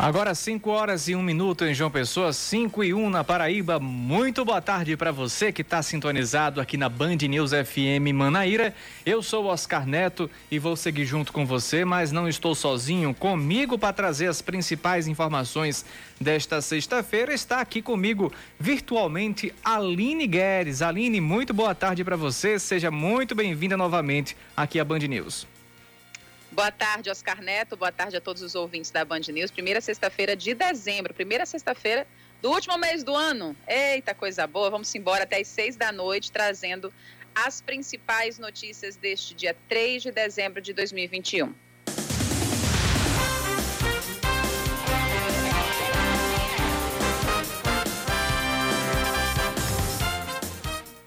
Agora 5 horas e 1 um minuto em João Pessoa, 5 e 1 um na Paraíba. Muito boa tarde para você que está sintonizado aqui na Band News FM Manaíra. Eu sou Oscar Neto e vou seguir junto com você, mas não estou sozinho. Comigo para trazer as principais informações desta sexta-feira está aqui comigo virtualmente Aline Guedes. Aline, muito boa tarde para você. Seja muito bem-vinda novamente aqui à Band News. Boa tarde, Oscar Neto. Boa tarde a todos os ouvintes da Band News. Primeira sexta-feira de dezembro, primeira sexta-feira do último mês do ano. Eita, coisa boa. Vamos embora até as seis da noite, trazendo as principais notícias deste dia 3 de dezembro de 2021.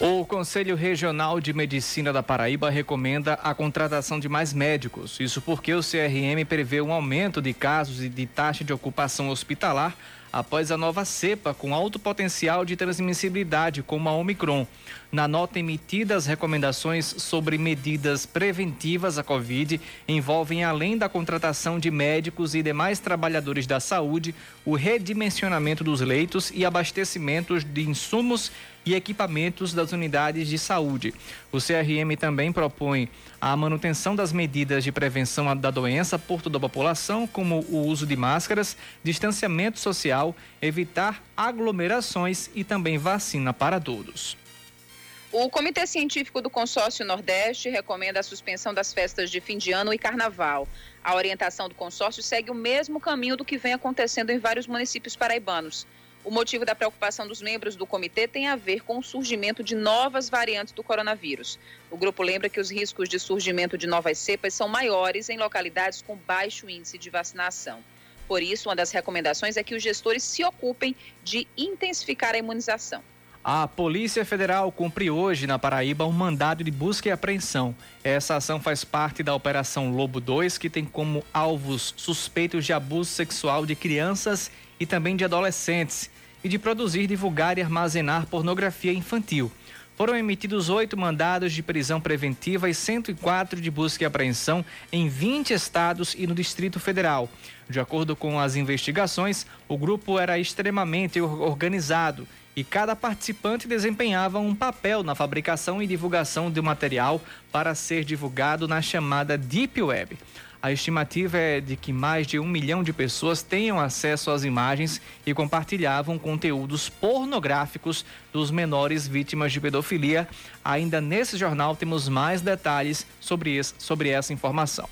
O Conselho Regional de Medicina da Paraíba recomenda a contratação de mais médicos. Isso porque o CRM prevê um aumento de casos e de taxa de ocupação hospitalar após a nova cepa com alto potencial de transmissibilidade, como a Omicron. Na nota emitida, as recomendações sobre medidas preventivas à Covid envolvem, além da contratação de médicos e demais trabalhadores da saúde, o redimensionamento dos leitos e abastecimentos de insumos e equipamentos das unidades de saúde. O CRM também propõe a manutenção das medidas de prevenção da doença por toda a população, como o uso de máscaras, distanciamento social, evitar aglomerações e também vacina para todos. O Comitê Científico do Consórcio Nordeste recomenda a suspensão das festas de fim de ano e carnaval. A orientação do consórcio segue o mesmo caminho do que vem acontecendo em vários municípios paraibanos. O motivo da preocupação dos membros do comitê tem a ver com o surgimento de novas variantes do coronavírus. O grupo lembra que os riscos de surgimento de novas cepas são maiores em localidades com baixo índice de vacinação. Por isso, uma das recomendações é que os gestores se ocupem de intensificar a imunização. A Polícia Federal cumpre hoje na Paraíba um mandado de busca e apreensão. Essa ação faz parte da Operação Lobo 2, que tem como alvos suspeitos de abuso sexual de crianças e também de adolescentes e de produzir, divulgar e armazenar pornografia infantil. Foram emitidos oito mandados de prisão preventiva e 104 de busca e apreensão em 20 estados e no Distrito Federal. De acordo com as investigações, o grupo era extremamente organizado e cada participante desempenhava um papel na fabricação e divulgação de material para ser divulgado na chamada Deep Web. A estimativa é de que mais de um milhão de pessoas tenham acesso às imagens e compartilhavam conteúdos pornográficos dos menores vítimas de pedofilia. Ainda nesse jornal temos mais detalhes sobre, sobre essa informação.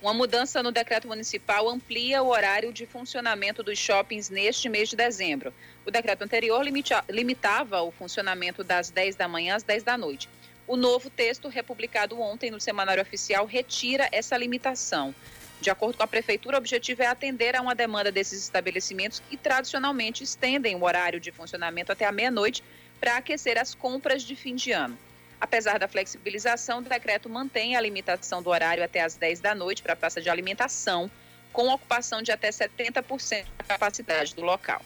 Uma mudança no decreto municipal amplia o horário de funcionamento dos shoppings neste mês de dezembro. O decreto anterior limita, limitava o funcionamento das 10 da manhã às 10 da noite. O novo texto, republicado ontem no Semanário Oficial, retira essa limitação. De acordo com a Prefeitura, o objetivo é atender a uma demanda desses estabelecimentos que tradicionalmente estendem o horário de funcionamento até a meia-noite para aquecer as compras de fim de ano. Apesar da flexibilização, o decreto mantém a limitação do horário até as 10 da noite para a praça de alimentação, com ocupação de até 70% da capacidade do local.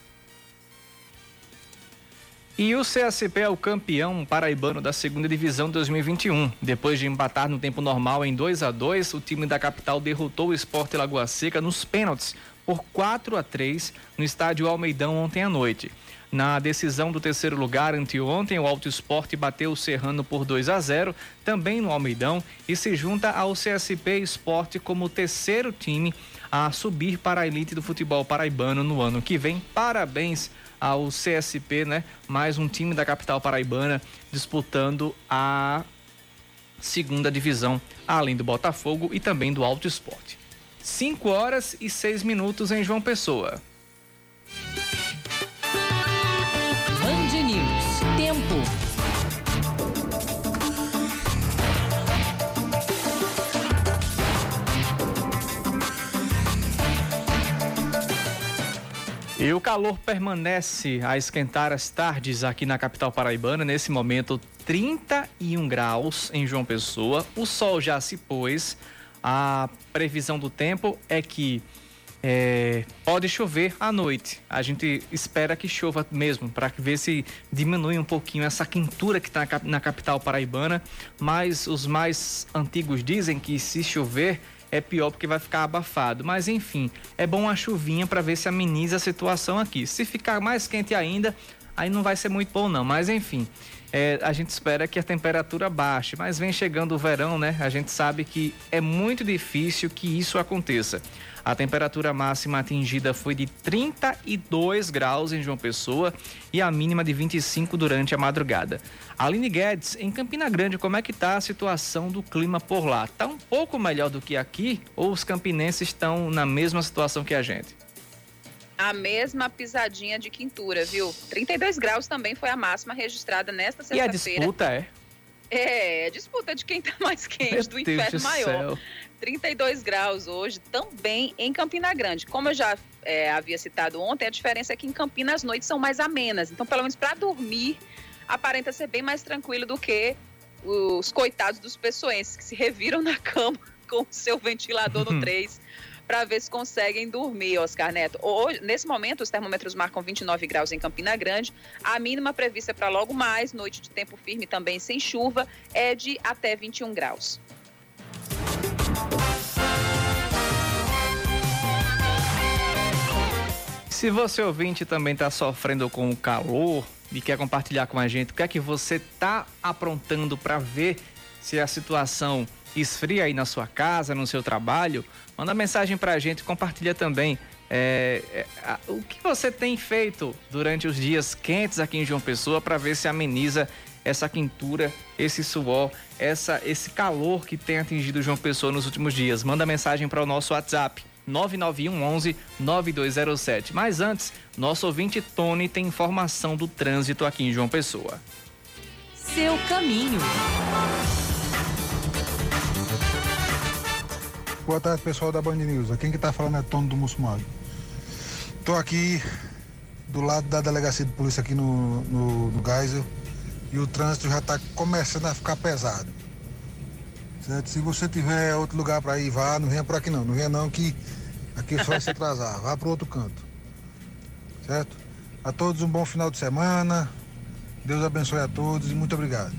E o CSP é o campeão paraibano da segunda divisão 2021. Depois de empatar no tempo normal em 2 a 2 o time da capital derrotou o Esporte Lagoa Seca nos pênaltis por 4 a 3 no estádio Almeidão ontem à noite. Na decisão do terceiro lugar anteontem, o Alto Esporte bateu o Serrano por 2 a 0, também no Almeidão, e se junta ao CSP Esporte como terceiro time a subir para a elite do futebol paraibano no ano que vem. Parabéns ao CSP, né? Mais um time da capital paraibana disputando a segunda divisão, além do Botafogo e também do Alto Esporte. 5 horas e 6 minutos em João Pessoa. E o calor permanece a esquentar as tardes aqui na capital paraibana. Nesse momento, 31 graus em João Pessoa. O sol já se pôs. A previsão do tempo é que é, pode chover à noite. A gente espera que chova mesmo, para ver se diminui um pouquinho essa quintura que está na capital paraibana. Mas os mais antigos dizem que se chover é pior porque vai ficar abafado. Mas enfim, é bom a chuvinha para ver se ameniza a situação aqui. Se ficar mais quente ainda, aí não vai ser muito bom não. Mas enfim, é, a gente espera que a temperatura baixe. Mas vem chegando o verão, né? A gente sabe que é muito difícil que isso aconteça. A temperatura máxima atingida foi de 32 graus em João Pessoa e a mínima de 25 durante a madrugada. Aline Guedes, em Campina Grande, como é que está a situação do clima por lá? Está um pouco melhor do que aqui ou os campinenses estão na mesma situação que a gente? A mesma pisadinha de quintura, viu? 32 graus também foi a máxima registrada nesta sexta-feira. E a disputa é? É, disputa de quem está mais quente, Meu do Deus inferno do maior. Céu. 32 graus hoje, também em Campina Grande. Como eu já é, havia citado ontem, a diferença é que em Campina as noites são mais amenas. Então, pelo menos para dormir, aparenta ser bem mais tranquilo do que os coitados dos pessoenses que se reviram na cama com o seu ventilador no 3 para ver se conseguem dormir, Oscar Neto. Hoje, nesse momento, os termômetros marcam 29 graus em Campina Grande. A mínima prevista para logo mais, noite de tempo firme também sem chuva, é de até 21 graus. Se você ouvinte também está sofrendo com o calor e quer compartilhar com a gente o que é que você está aprontando para ver se a situação esfria aí na sua casa, no seu trabalho, manda mensagem para a gente, compartilha também é, é, o que você tem feito durante os dias quentes aqui em João Pessoa para ver se ameniza essa quintura, esse suor, essa, esse calor que tem atingido João Pessoa nos últimos dias. Manda mensagem para o nosso WhatsApp 991 11 9207. Mas antes, nosso ouvinte Tony tem informação do trânsito aqui em João Pessoa. Seu caminho. Boa tarde, pessoal da Band News. Quem que tá falando é Tony do Mussumago. Tô aqui do lado da delegacia de polícia aqui no, no, no Geisel e o trânsito já está começando a ficar pesado. Certo? Se você tiver outro lugar para ir, vá, não venha por aqui não. Não venha não que aqui só vai se atrasar. Vá para outro canto. Certo? A todos um bom final de semana. Deus abençoe a todos e muito obrigado.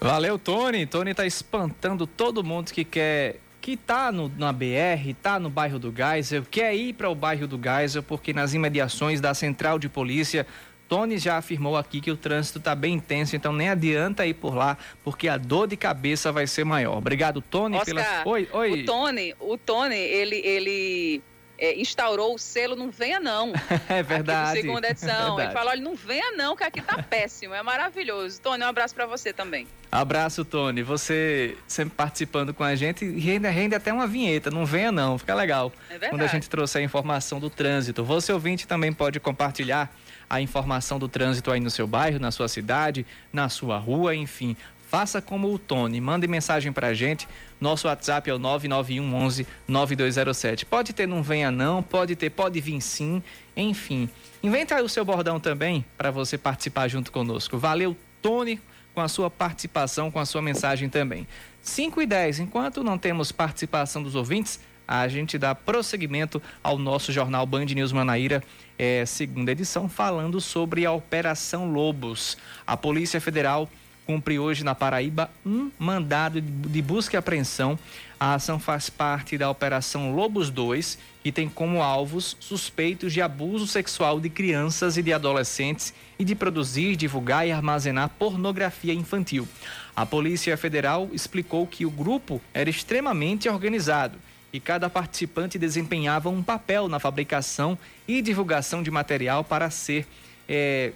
Valeu, Tony. Tony está espantando todo mundo que quer que tá no, na BR, tá no bairro do Geisel, quer ir para o bairro do Geisel, porque nas imediações da central de polícia, Tony já afirmou aqui que o trânsito está bem intenso, então nem adianta ir por lá, porque a dor de cabeça vai ser maior. Obrigado, Tony, Oscar, pela. Oi, oi. O Tony, o Tony, ele, ele é, instaurou o selo Não Venha Não. é verdade. Aqui segunda edição. É ele falou: olha, não venha não, que aqui tá péssimo. É maravilhoso. Tony, um abraço para você também. Abraço, Tony. Você sempre participando com a gente rende, rende até uma vinheta. Não venha não, fica legal. É verdade. Quando a gente trouxe a informação do trânsito. Você ouvinte também pode compartilhar a informação do trânsito aí no seu bairro, na sua cidade, na sua rua, enfim. Faça como o Tony, mande mensagem pra gente. Nosso WhatsApp é o 991 11 9207. Pode ter não venha não, pode ter pode vir sim, enfim. Inventa o seu bordão também para você participar junto conosco. Valeu, Tony, com a sua participação, com a sua mensagem também. 5 e 10, enquanto não temos participação dos ouvintes, a gente dá prosseguimento ao nosso jornal Band News Manaíra, é, segunda edição, falando sobre a Operação Lobos. A Polícia Federal cumpre hoje na Paraíba um mandado de busca e apreensão. A ação faz parte da Operação Lobos 2, que tem como alvos suspeitos de abuso sexual de crianças e de adolescentes e de produzir, divulgar e armazenar pornografia infantil. A Polícia Federal explicou que o grupo era extremamente organizado e cada participante desempenhava um papel na fabricação e divulgação de material para ser é,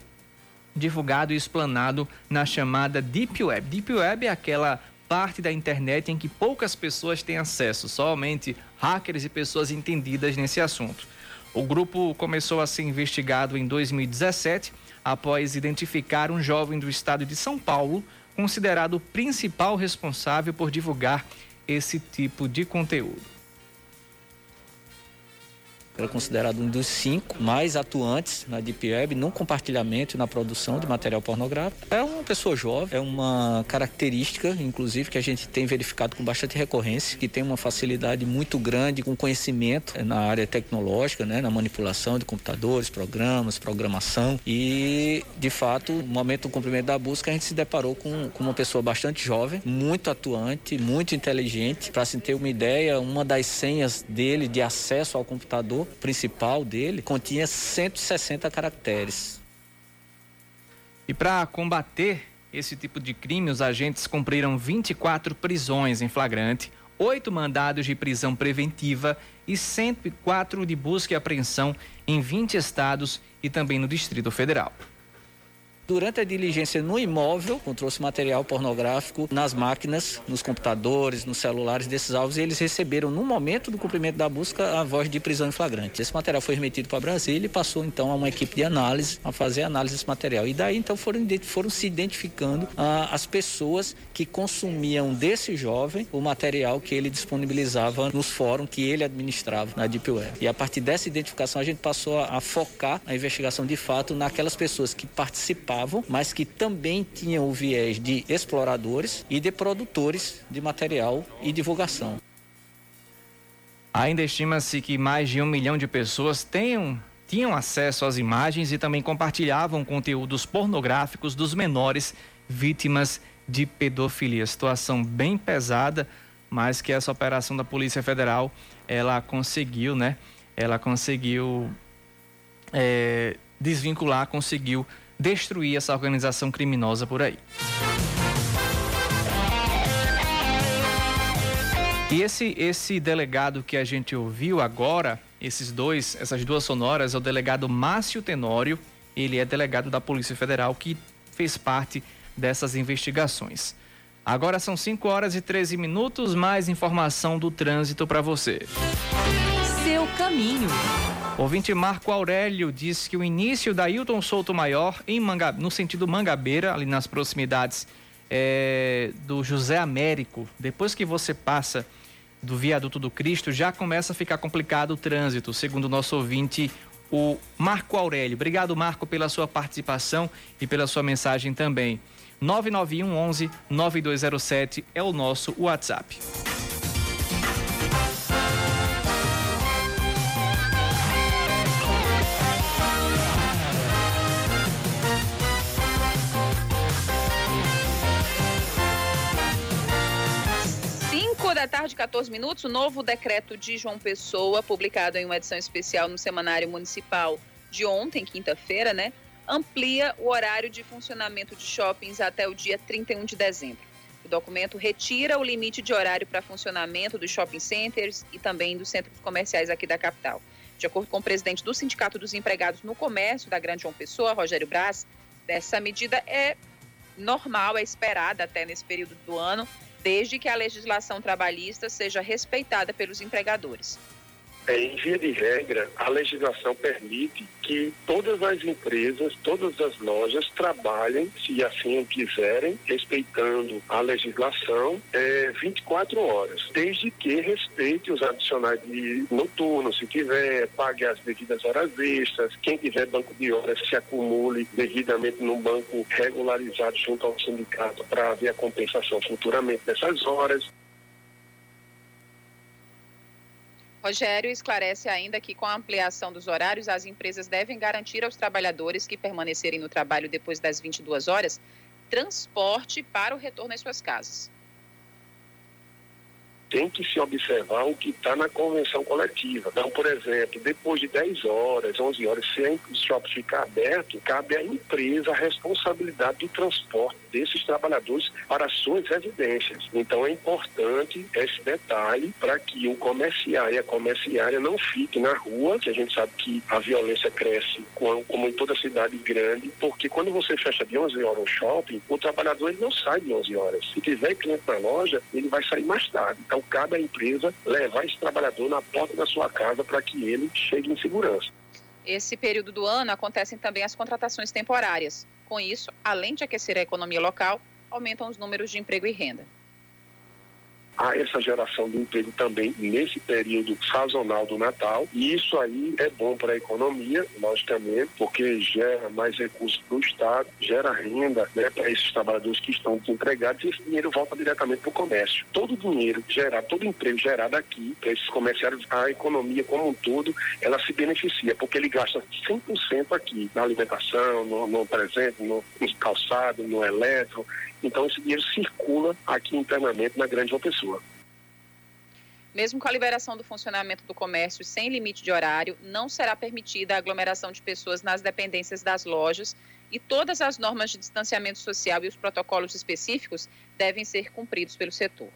divulgado e explanado na chamada Deep Web. Deep Web é aquela parte da internet em que poucas pessoas têm acesso, somente hackers e pessoas entendidas nesse assunto. O grupo começou a ser investigado em 2017 após identificar um jovem do estado de São Paulo, considerado o principal responsável por divulgar esse tipo de conteúdo. Era considerado um dos cinco mais atuantes na Deep Web no compartilhamento e na produção de material pornográfico. É uma pessoa jovem, é uma característica, inclusive, que a gente tem verificado com bastante recorrência, que tem uma facilidade muito grande com conhecimento na área tecnológica, né, na manipulação de computadores, programas, programação e, de fato, no momento do cumprimento da busca, a gente se deparou com, com uma pessoa bastante jovem, muito atuante, muito inteligente. Para se ter uma ideia, uma das senhas dele de acesso ao computador principal dele continha 160 caracteres. E para combater esse tipo de crime, os agentes cumpriram 24 prisões em flagrante, oito mandados de prisão preventiva e 104 de busca e apreensão em 20 estados e também no Distrito Federal. Durante a diligência no imóvel, encontrou-se material pornográfico nas máquinas, nos computadores, nos celulares desses alvos e eles receberam, no momento do cumprimento da busca, a voz de prisão em flagrante. Esse material foi remetido para Brasília e passou então a uma equipe de análise a fazer análise desse material. E daí então foram, foram se identificando ah, as pessoas que consumiam desse jovem o material que ele disponibilizava nos fóruns que ele administrava na Deep Web. E a partir dessa identificação a gente passou a, a focar a investigação de fato naquelas pessoas que mas que também tinham o viés de exploradores e de produtores de material e divulgação. Ainda estima-se que mais de um milhão de pessoas tenham, tinham acesso às imagens e também compartilhavam conteúdos pornográficos dos menores vítimas de pedofilia. Situação bem pesada, mas que essa operação da Polícia Federal ela conseguiu, né? Ela conseguiu é, desvincular, conseguiu destruir essa organização criminosa por aí. E esse, esse delegado que a gente ouviu agora, esses dois, essas duas sonoras, é o delegado Márcio Tenório. Ele é delegado da Polícia Federal que fez parte dessas investigações. Agora são 5 horas e 13 minutos, mais informação do trânsito para você. Seu caminho. Ouvinte Marco Aurélio diz que o início da Hilton Souto Maior, em Manga, no sentido Mangabeira, ali nas proximidades é, do José Américo, depois que você passa do viaduto do Cristo, já começa a ficar complicado o trânsito, segundo o nosso ouvinte, o Marco Aurélio. Obrigado, Marco, pela sua participação e pela sua mensagem também. 991 11 9207 é o nosso WhatsApp. Tarde, 14 minutos, o novo decreto de João Pessoa, publicado em uma edição especial no Semanário Municipal de ontem, quinta-feira, né? Amplia o horário de funcionamento de shoppings até o dia 31 de dezembro. O documento retira o limite de horário para funcionamento dos shopping centers e também dos centros comerciais aqui da capital. De acordo com o presidente do Sindicato dos Empregados no Comércio da Grande João Pessoa, Rogério Braz, essa medida é normal, é esperada até nesse período do ano, desde que a legislação trabalhista seja respeitada pelos empregadores. É, em via de regra, a legislação permite que todas as empresas, todas as lojas trabalhem, se assim o quiserem, respeitando a legislação, é, 24 horas, desde que respeite os adicionais de noturno, se tiver, pague as devidas horas extras, quem tiver banco de horas se acumule devidamente no banco regularizado junto ao sindicato para haver a compensação futuramente dessas horas. Rogério esclarece ainda que, com a ampliação dos horários, as empresas devem garantir aos trabalhadores que permanecerem no trabalho depois das 22 horas transporte para o retorno às suas casas tem que se observar o que está na convenção coletiva. Então, por exemplo, depois de 10 horas, 11 horas, se o shopping ficar aberto, cabe à empresa a responsabilidade do transporte desses trabalhadores para suas residências. Então, é importante esse detalhe para que o comerciário e a comerciária não fiquem na rua, que a gente sabe que a violência cresce como em toda cidade grande, porque quando você fecha de 11 horas o shopping, o trabalhador ele não sai de 11 horas. Se tiver cliente na loja, ele vai sair mais tarde. Então, à empresa levar esse trabalhador na porta da sua casa para que ele chegue em segurança. Esse período do ano acontecem também as contratações temporárias. Com isso, além de aquecer a economia local, aumentam os números de emprego e renda. Há essa geração de emprego também nesse período sazonal do Natal. E isso aí é bom para a economia, logicamente, porque gera mais recursos para o Estado, gera renda né, para esses trabalhadores que estão desempregados e esse dinheiro volta diretamente para o comércio. Todo o dinheiro gerado, todo emprego gerado aqui para esses comerciários, a economia como um todo, ela se beneficia, porque ele gasta 100% aqui na alimentação, no, no presente, no, no calçado, no eletro. Então esse dinheiro circula aqui internamente na Grande João Pessoa. Mesmo com a liberação do funcionamento do comércio sem limite de horário, não será permitida a aglomeração de pessoas nas dependências das lojas e todas as normas de distanciamento social e os protocolos específicos devem ser cumpridos pelo setor.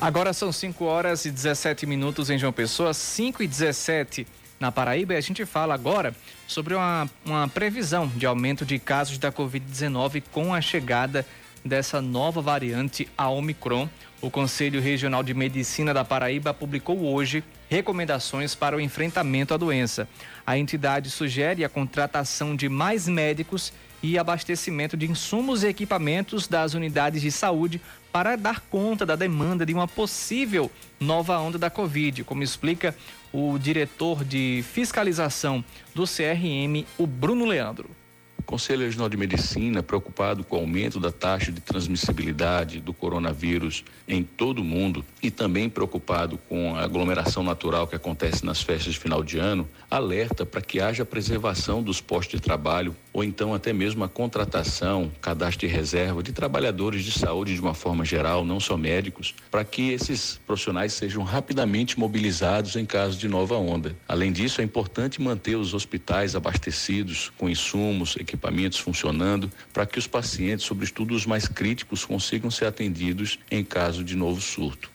Agora são 5 horas e 17 minutos em João Pessoa, 5 e 17 na Paraíba. E a gente fala agora sobre uma, uma previsão de aumento de casos da Covid-19 com a chegada dessa nova variante, a Omicron. O Conselho Regional de Medicina da Paraíba publicou hoje recomendações para o enfrentamento à doença. A entidade sugere a contratação de mais médicos e abastecimento de insumos e equipamentos das unidades de saúde para dar conta da demanda de uma possível nova onda da Covid, como explica o diretor de fiscalização do CRM, o Bruno Leandro. O Conselho Regional de Medicina, preocupado com o aumento da taxa de transmissibilidade do coronavírus em todo o mundo e também preocupado com a aglomeração natural que acontece nas festas de final de ano, alerta para que haja preservação dos postos de trabalho ou então até mesmo a contratação, cadastro de reserva de trabalhadores de saúde de uma forma geral, não só médicos, para que esses profissionais sejam rapidamente mobilizados em caso de nova onda. Além disso, é importante manter os hospitais abastecidos com insumos, equipamentos funcionando, para que os pacientes, sobretudo os mais críticos, consigam ser atendidos em caso de novo surto.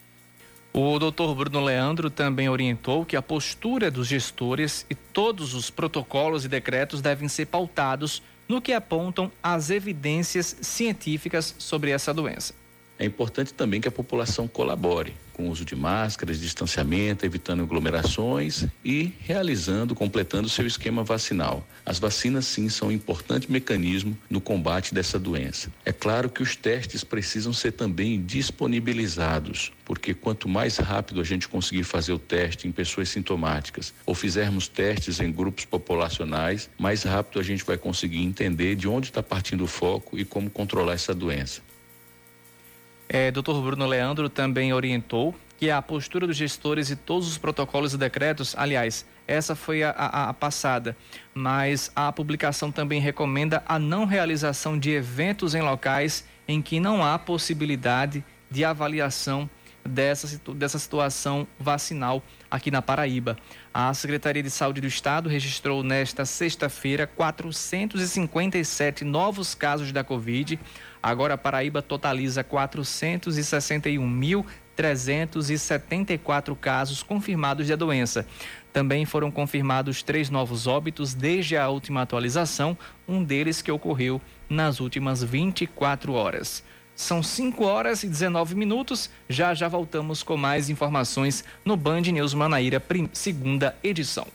O doutor Bruno Leandro também orientou que a postura dos gestores e todos os protocolos e decretos devem ser pautados no que apontam as evidências científicas sobre essa doença. É importante também que a população colabore com o uso de máscaras, distanciamento, evitando aglomerações e realizando, completando seu esquema vacinal. As vacinas, sim, são um importante mecanismo no combate dessa doença. É claro que os testes precisam ser também disponibilizados, porque quanto mais rápido a gente conseguir fazer o teste em pessoas sintomáticas ou fizermos testes em grupos populacionais, mais rápido a gente vai conseguir entender de onde está partindo o foco e como controlar essa doença. É, Dr. Bruno Leandro também orientou que a postura dos gestores e todos os protocolos e decretos, aliás, essa foi a, a, a, passada, mas a publicação também recomenda a não realização de eventos em locais em que não há possibilidade de avaliação dessa, dessa situação vacinal aqui na Paraíba. A Secretaria de Saúde do Estado registrou nesta sexta-feira 457 novos casos da Covid. Agora a Paraíba totaliza 461.374 casos confirmados da doença. Também foram confirmados três novos óbitos desde a última atualização, um deles que ocorreu nas últimas 24 horas. São 5 horas e 19 minutos. Já já voltamos com mais informações no Band News Manaíra, segunda edição.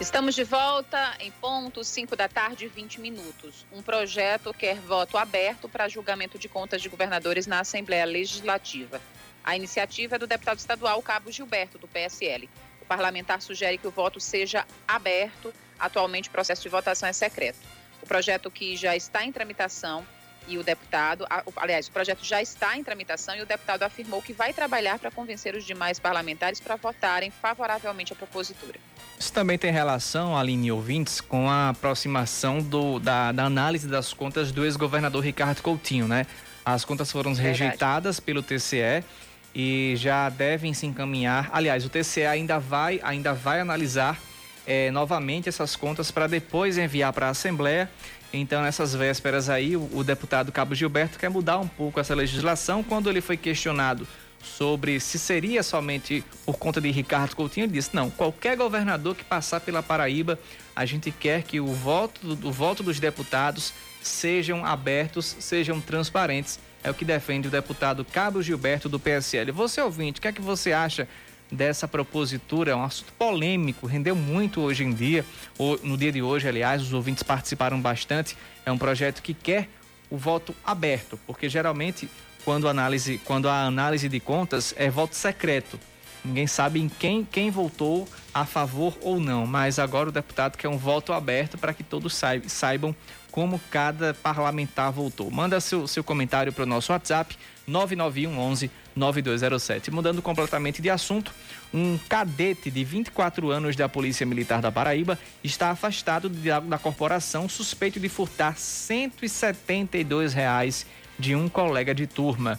Estamos de volta em ponto, 5 da tarde, 20 minutos. Um projeto quer voto aberto para julgamento de contas de governadores na Assembleia Legislativa. A iniciativa é do deputado estadual Cabo Gilberto, do PSL parlamentar sugere que o voto seja aberto. Atualmente, o processo de votação é secreto. O projeto que já está em tramitação e o deputado, aliás, o projeto já está em tramitação e o deputado afirmou que vai trabalhar para convencer os demais parlamentares para votarem favoravelmente à propositura. Isso também tem relação, Aline ouvintes, com a aproximação do, da, da análise das contas do ex-governador Ricardo Coutinho, né? As contas foram Verdade. rejeitadas pelo TCE e já devem se encaminhar. Aliás, o TCE ainda vai, ainda vai analisar é, novamente essas contas para depois enviar para a Assembleia. Então, nessas vésperas aí, o, o, deputado Cabo Gilberto quer mudar um pouco essa legislação. Quando ele foi questionado sobre se seria somente por conta de Ricardo Coutinho, ele disse: não, qualquer governador que passar pela Paraíba, a gente quer que o voto, o voto dos deputados sejam abertos, sejam transparentes É o que defende o deputado Cabo Gilberto do PSL. Você ouvinte, o que é que você acha dessa propositura? É um assunto polêmico, rendeu muito hoje em dia, ou no dia de hoje, aliás, os ouvintes participaram bastante. É um projeto que quer o voto aberto, porque geralmente quando a análise, quando a análise de contas é voto secreto. Ninguém sabe em quem, quem votou a favor ou não, mas agora o deputado quer um voto aberto para que todos saibam como cada parlamentar votou. Manda seu, seu comentário para o nosso WhatsApp 991 11 9207. Mudando completamente de assunto, um cadete de 24 anos da Polícia Militar da Paraíba está afastado da corporação suspeito de furtar 172 reais de um colega de turma.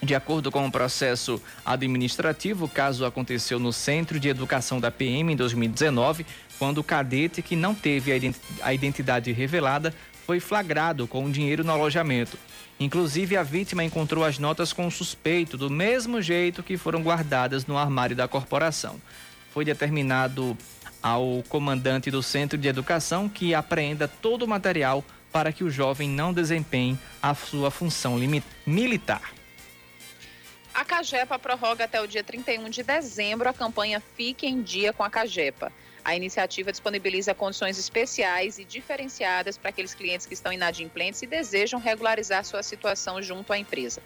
De acordo com o processo administrativo, o caso aconteceu no Centro de Educação da PM em 2019, quando o cadete, que não teve a identidade revelada, foi flagrado com o dinheiro no alojamento. Inclusive, a vítima encontrou as notas com o suspeito, do mesmo jeito que foram guardadas no armário da corporação. Foi determinado ao comandante do Centro de Educação que apreenda todo o material para que o jovem não desempenhe a sua função militar. A Cagepa prorroga até o dia 31 de dezembro a campanha Fique em Dia com a Cagepa. A iniciativa disponibiliza condições especiais e diferenciadas para aqueles clientes que estão inadimplentes e desejam regularizar sua situação junto à empresa.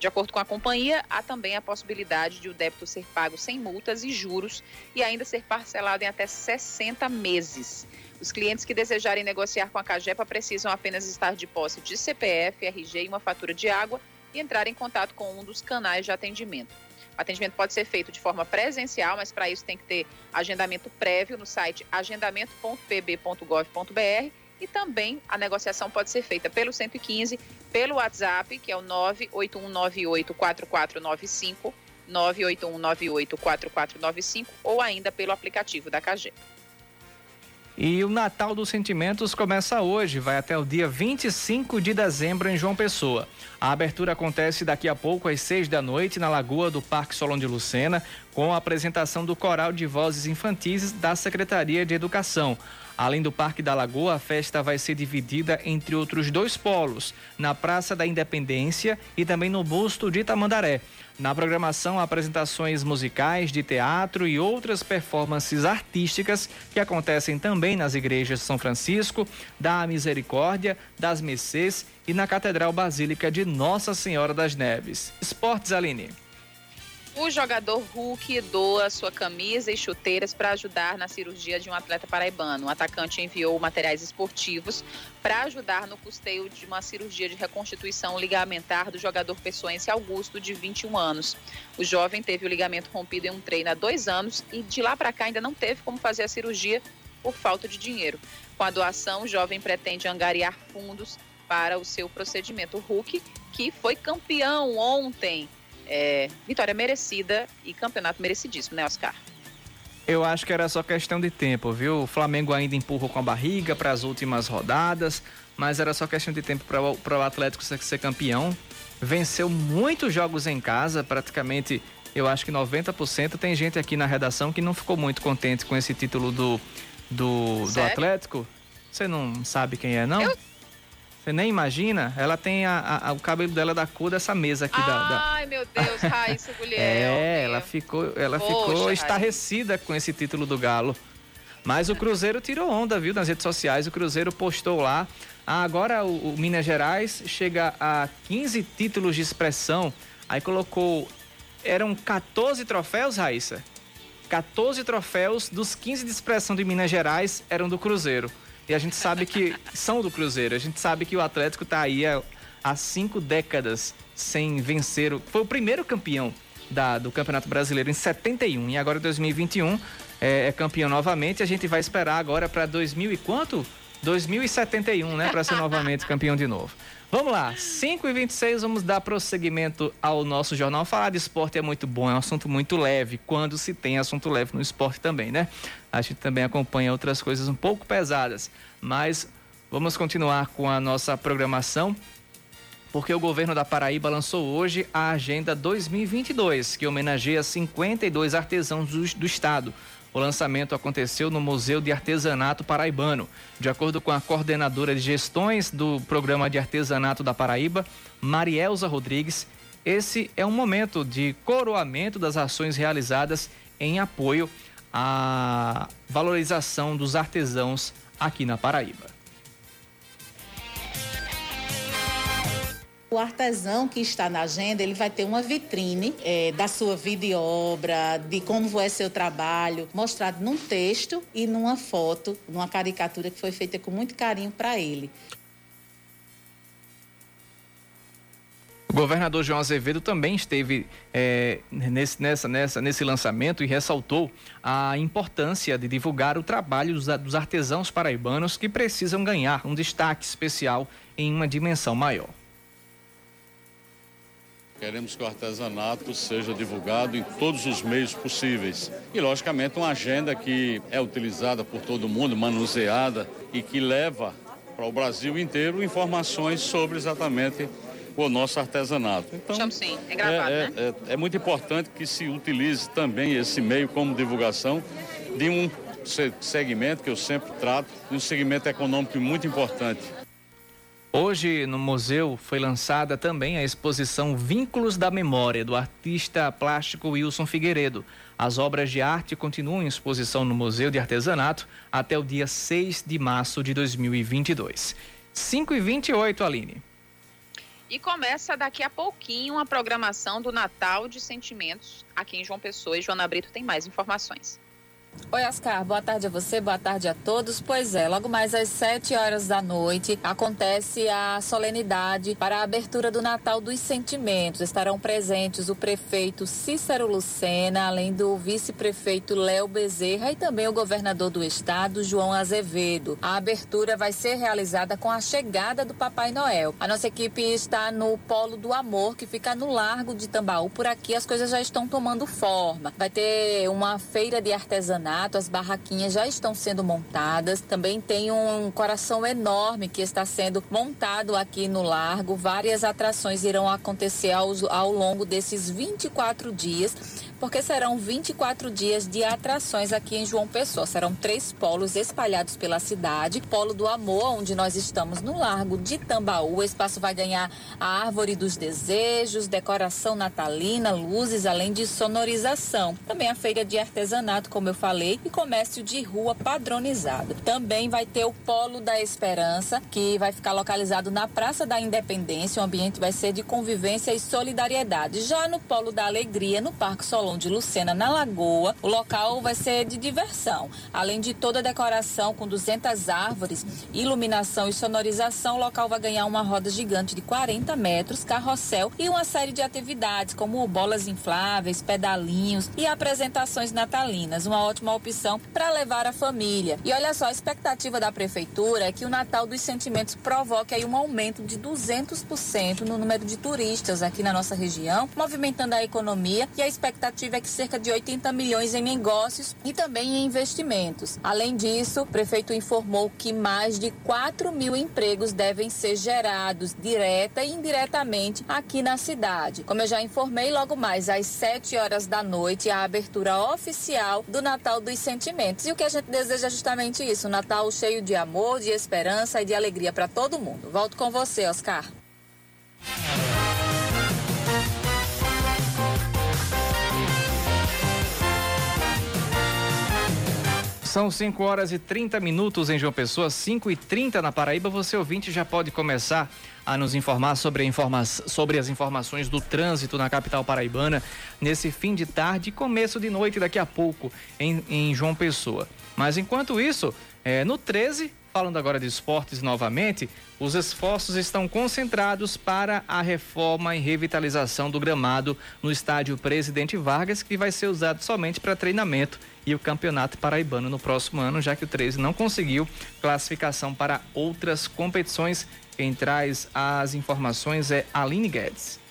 De acordo com a companhia, há também a possibilidade de o débito ser pago sem multas e juros e ainda ser parcelado em até 60 meses. Os clientes que desejarem negociar com a Cagepa precisam apenas estar de posse de CPF, RG e uma fatura de água e entrar em contato com um dos canais de atendimento. O atendimento pode ser feito de forma presencial, mas para isso tem que ter agendamento prévio no site agendamento.pb.gov.br e também a negociação pode ser feita pelo 115, pelo WhatsApp, que é o 981984495, 981984495 ou ainda pelo aplicativo da CAGE. E o Natal dos Sentimentos começa hoje, vai até o dia 25 de dezembro em João Pessoa. A abertura acontece daqui a pouco às seis da noite na Lagoa do Parque Solon de Lucena, com a apresentação do Coral de Vozes Infantis da Secretaria de Educação. Além do Parque da Lagoa, a festa vai ser dividida entre outros dois polos, na Praça da Independência e também no Busto de Itamandaré. Na programação, apresentações musicais, de teatro e outras performances artísticas que acontecem também nas igrejas São Francisco, da Misericórdia, das Mercês e na Catedral Basílica de Nossa Senhora das Neves. Esportes, Aline. O jogador Hulk doa sua camisa e chuteiras para ajudar na cirurgia de um atleta paraibano. O atacante enviou materiais esportivos para ajudar no custeio de uma cirurgia de reconstituição ligamentar do jogador pessoense Augusto, de 21 anos. O jovem teve o ligamento rompido em um treino há dois anos e de lá para cá ainda não teve como fazer a cirurgia por falta de dinheiro. Com a doação, o jovem pretende angariar fundos para o seu procedimento. O Hulk, que foi campeão ontem é, vitória merecida e campeonato merecidíssimo, né, Oscar? Eu acho que era só questão de tempo, viu? O Flamengo ainda empurra com a barriga para as últimas rodadas, mas era só questão de tempo para o Atlético ser, ser campeão. Venceu muitos jogos em casa, praticamente, eu acho que 90%. Tem gente aqui na redação que não ficou muito contente com esse título do, do, do Atlético. Você não sabe quem é, não? Eu você nem imagina, ela tem a, a, o cabelo dela da cor dessa mesa aqui. Ai, da, da... Meu Deus, Raíssa Gulliel. é, ela ficou, ela Poxa, ficou estarrecida Raíssa. com esse título do Galo. Mas o Cruzeiro tirou onda, viu, nas redes sociais. O Cruzeiro postou lá. Ah, agora o, o Minas Gerais chega a 15 títulos de expressão. Aí colocou. Eram 14 troféus, Raíssa? 14 troféus dos 15 de expressão de Minas Gerais eram do Cruzeiro. E a gente sabe que são do Cruzeiro. A gente sabe que o Atlético está aí há, cinco décadas sem vencer. Foi o primeiro campeão da, do Campeonato Brasileiro em 71 e agora em 2021 é, é campeão novamente. A gente vai esperar agora para 2000 e quanto? 2071, né? Para ser novamente campeão de novo. Vamos lá, 5 e 26 vamos dar prosseguimento ao nosso jornal. Falar de esporte é muito bom, é um assunto muito leve, quando se tem assunto leve no esporte também, né? A gente também acompanha outras coisas um pouco pesadas, mas vamos continuar com a nossa programação, porque o governo da Paraíba lançou hoje a Agenda 2022, que homenageia 52 artesãos do, do estado. O lançamento aconteceu no Museu de Artesanato Paraibano. De acordo com a coordenadora de gestões do Programa de Artesanato da Paraíba, Marielza Rodrigues, esse é um momento de coroamento das ações realizadas em apoio à valorização dos artesãos aqui na Paraíba. O artesão que está na agenda, ele vai ter uma vitrine é, da sua vida e obra, de como é seu trabalho, mostrado num texto e numa foto, numa caricatura que foi feita com muito carinho para ele. O governador João Azevedo também esteve é, nesse, nessa, nessa, nesse lançamento e ressaltou a importância de divulgar o trabalho dos, dos artesãos paraibanos que precisam ganhar um destaque especial em uma dimensão maior. Queremos que o artesanato seja divulgado em todos os meios possíveis. E, logicamente, uma agenda que é utilizada por todo mundo, manuseada e que leva para o Brasil inteiro informações sobre exatamente o nosso artesanato. Então, sim, é gravado, é, né? É, é muito importante que se utilize também esse meio como divulgação de um segmento que eu sempre trato, de um segmento econômico muito importante. Hoje, no museu, foi lançada também a exposição Vínculos da Memória, do artista plástico Wilson Figueiredo. As obras de arte continuam em exposição no Museu de Artesanato até o dia 6 de março de 2022. 5 e 28 Aline. E começa daqui a pouquinho a programação do Natal de Sentimentos aqui em João Pessoa. E Joana Brito tem mais informações. Oi, Oscar. Boa tarde a você, boa tarde a todos. Pois é, logo mais às 7 horas da noite acontece a solenidade para a abertura do Natal dos Sentimentos. Estarão presentes o prefeito Cícero Lucena, além do vice-prefeito Léo Bezerra e também o governador do estado, João Azevedo. A abertura vai ser realizada com a chegada do Papai Noel. A nossa equipe está no Polo do Amor, que fica no Largo de Tambaú. Por aqui as coisas já estão tomando forma. Vai ter uma feira de artesanato as barraquinhas já estão sendo montadas. Também tem um coração enorme que está sendo montado aqui no largo. Várias atrações irão acontecer ao, ao longo desses 24 dias porque serão 24 dias de atrações aqui em João Pessoa. Serão três polos espalhados pela cidade. Polo do Amor, onde nós estamos no Largo de Tambaú. O espaço vai ganhar a Árvore dos Desejos, decoração natalina, luzes, além de sonorização. Também a feira de artesanato, como eu falei, e comércio de rua padronizado. Também vai ter o Polo da Esperança, que vai ficar localizado na Praça da Independência. O ambiente vai ser de convivência e solidariedade. Já no Polo da Alegria, no Parque Salão de Lucena, na Lagoa. O local vai ser de diversão. Além de toda a decoração com 200 árvores, iluminação e sonorização, o local vai ganhar uma roda gigante de 40 metros, carrossel e uma série de atividades como bolas infláveis, pedalinhos e apresentações natalinas. Uma ótima opção para levar a família. E olha só, a expectativa da prefeitura é que o Natal dos Sentimentos provoque aí um aumento de 200% no número de turistas aqui na nossa região, movimentando a economia e a expectativa é que cerca de 80 milhões em negócios e também em investimentos. Além disso, o prefeito informou que mais de 4 mil empregos devem ser gerados direta e indiretamente aqui na cidade. Como eu já informei, logo mais às 7 horas da noite, a abertura oficial do Natal dos Sentimentos. E o que a gente deseja é justamente isso: um Natal cheio de amor, de esperança e de alegria para todo mundo. Volto com você, Oscar. São 5 horas e 30 minutos em João Pessoa, 5 e 30 na Paraíba. Você ouvinte já pode começar a nos informar sobre, informa sobre as informações do trânsito na capital paraibana nesse fim de tarde e começo de noite daqui a pouco em, em João Pessoa. Mas enquanto isso, é, no 13, falando agora de esportes novamente, os esforços estão concentrados para a reforma e revitalização do gramado no estádio Presidente Vargas, que vai ser usado somente para treinamento e o Campeonato Paraibano no próximo ano, já que o 13 não conseguiu classificação para outras competições. Quem traz as informações é Aline Guedes.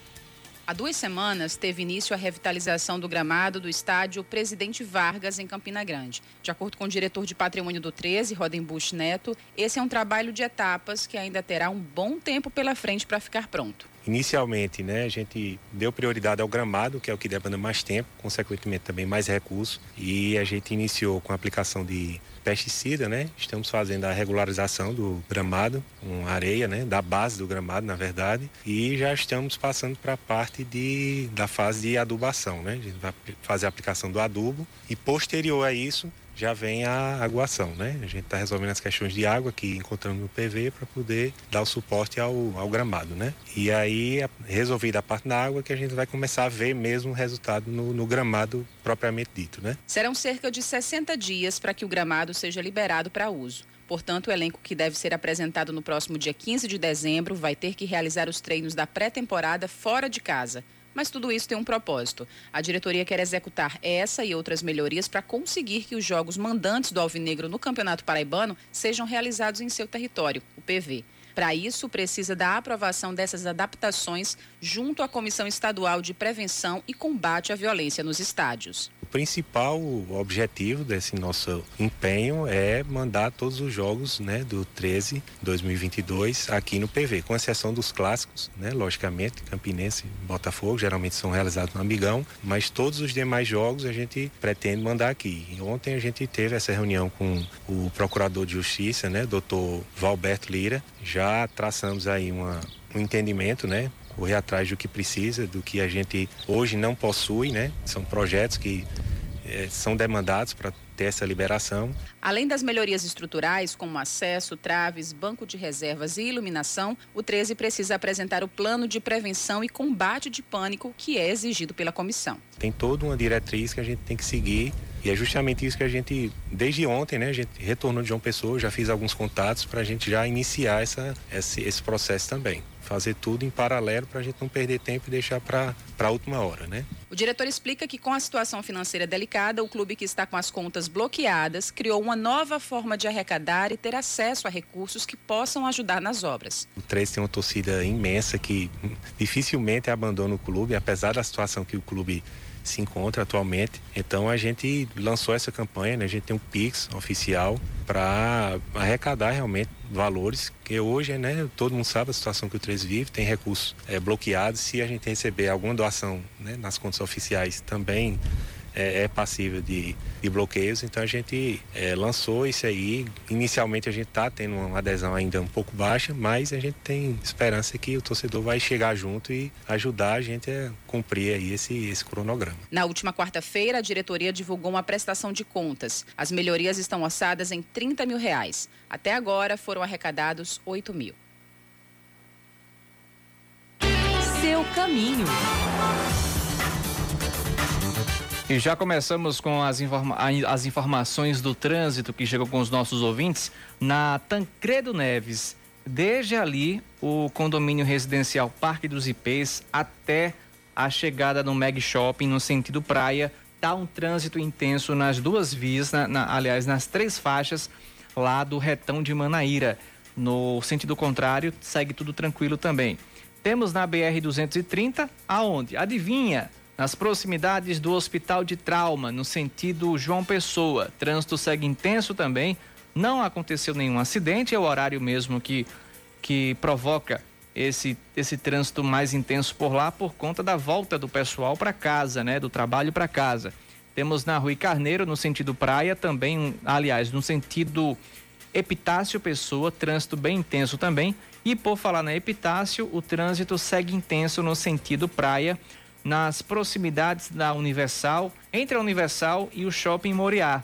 Há duas semanas teve início a revitalização do gramado do estádio Presidente Vargas, em Campina Grande. De acordo com o diretor de patrimônio do 13, Rodenbusch Neto, esse é um trabalho de etapas que ainda terá um bom tempo pela frente para ficar pronto. inicialmente, né, a gente deu prioridade ao gramado, que é o que demanda mais tempo, consequentemente também mais recursos, e a gente iniciou com a aplicação de pesticida, né? Estamos fazendo a regularização do gramado, com areia, né? Da base do gramado, na verdade, e já estamos passando para a parte de, da fase de adubação, né? A gente vai fazer a aplicação do adubo e posterior a isso já vem a aguação, né? A gente está resolvendo as questões de água que encontramos no PV para poder dar o suporte ao, ao, gramado, né? E aí, resolvida a parte da água, que a gente vai começar a ver mesmo o resultado no, no gramado propriamente dito, né? Serão cerca de 60 dias para que o gramado seja liberado para uso. Portanto, o elenco que deve ser apresentado no próximo dia 15 de dezembro vai ter que realizar os treinos da pré-temporada fora de casa. Mas tudo isso tem um propósito. A diretoria quer executar essa e outras melhorias para conseguir que os jogos mandantes do Alvinegro no Campeonato Paraibano sejam realizados em seu território, o PV. Para isso, precisa da aprovação dessas adaptações junto à Comissão Estadual de Prevenção e Combate à Violência nos Estádios. O principal objetivo desse nosso empenho é mandar todos os jogos né, do 13 2022 aqui no PV, com exceção dos clássicos, né, logicamente, Campinense Botafogo, geralmente são realizados no Amigão, mas todos os demais jogos a gente pretende mandar aqui. E ontem a gente teve essa reunião com o Procurador de Justiça, né, doutor Valberto Lira, já traçamos aí uma, um entendimento, né, correr atrás do que precisa, do que a gente hoje não possui, né? São projetos que é, são demandados para ter essa liberação. Além das melhorias estruturais, como acesso, traves, banco de reservas e iluminação, o 13 precisa apresentar o plano de prevenção e combate de pânico que é exigido pela comissão. Tem toda uma diretriz que a gente tem que seguir e é justamente isso que a gente, desde ontem, né, a gente retornou de João Pessoa, já fiz alguns contatos para a gente já iniciar essa, esse, esse processo também fazer tudo em paralelo para a gente não perder tempo e deixar para a última hora, né? O diretor explica que com a situação financeira delicada, o clube que está com as contas bloqueadas criou uma nova forma de arrecadar e ter acesso a recursos que possam ajudar nas obras. O 3 tem uma torcida imensa que dificilmente abandona o clube, apesar da situação que o clube se encontra atualmente. Então a gente lançou essa campanha, né? a gente tem um Pix oficial para arrecadar realmente valores, que hoje, né, todo mundo sabe a situação que o 3 vive, tem recursos é, bloqueados. Se a gente receber alguma doação né, nas contas oficiais também é, é passível de, de, bloqueios, então a gente é, lançou isso aí. Inicialmente a gente está tendo uma adesão ainda um pouco baixa, mas a gente tem esperança que o torcedor vai chegar junto e ajudar a gente a cumprir aí esse, esse cronograma. Na última quarta-feira, a diretoria divulgou uma prestação de contas. As melhorias estão orçadas em 30 mil reais. Até agora foram arrecadados 8 mil. Seu caminho. E já começamos com as, informa as informações do trânsito que chegou com os nossos ouvintes na Tancredo Neves. Desde ali, o condomínio residencial Parque dos Ipês até a chegada no Meg Shopping no sentido praia, tá um trânsito intenso nas duas vias, na, na, aliás, nas três faixas lá do retão de Manaíra. No sentido contrário, segue tudo tranquilo também. Temos na BR 230, aonde? Adivinha? Nas proximidades do Hospital de Trauma, no sentido João Pessoa. Trânsito segue intenso também. Não aconteceu nenhum acidente, é o horário mesmo que, que provoca esse, esse trânsito mais intenso por lá por conta da volta do pessoal para casa, né? Do trabalho para casa. Temos na Rui Carneiro, no sentido praia, também, aliás, no sentido Epitácio Pessoa, trânsito bem intenso também. E por falar na Epitácio, o trânsito segue intenso no sentido praia nas proximidades da Universal, entre a Universal e o Shopping Moriá.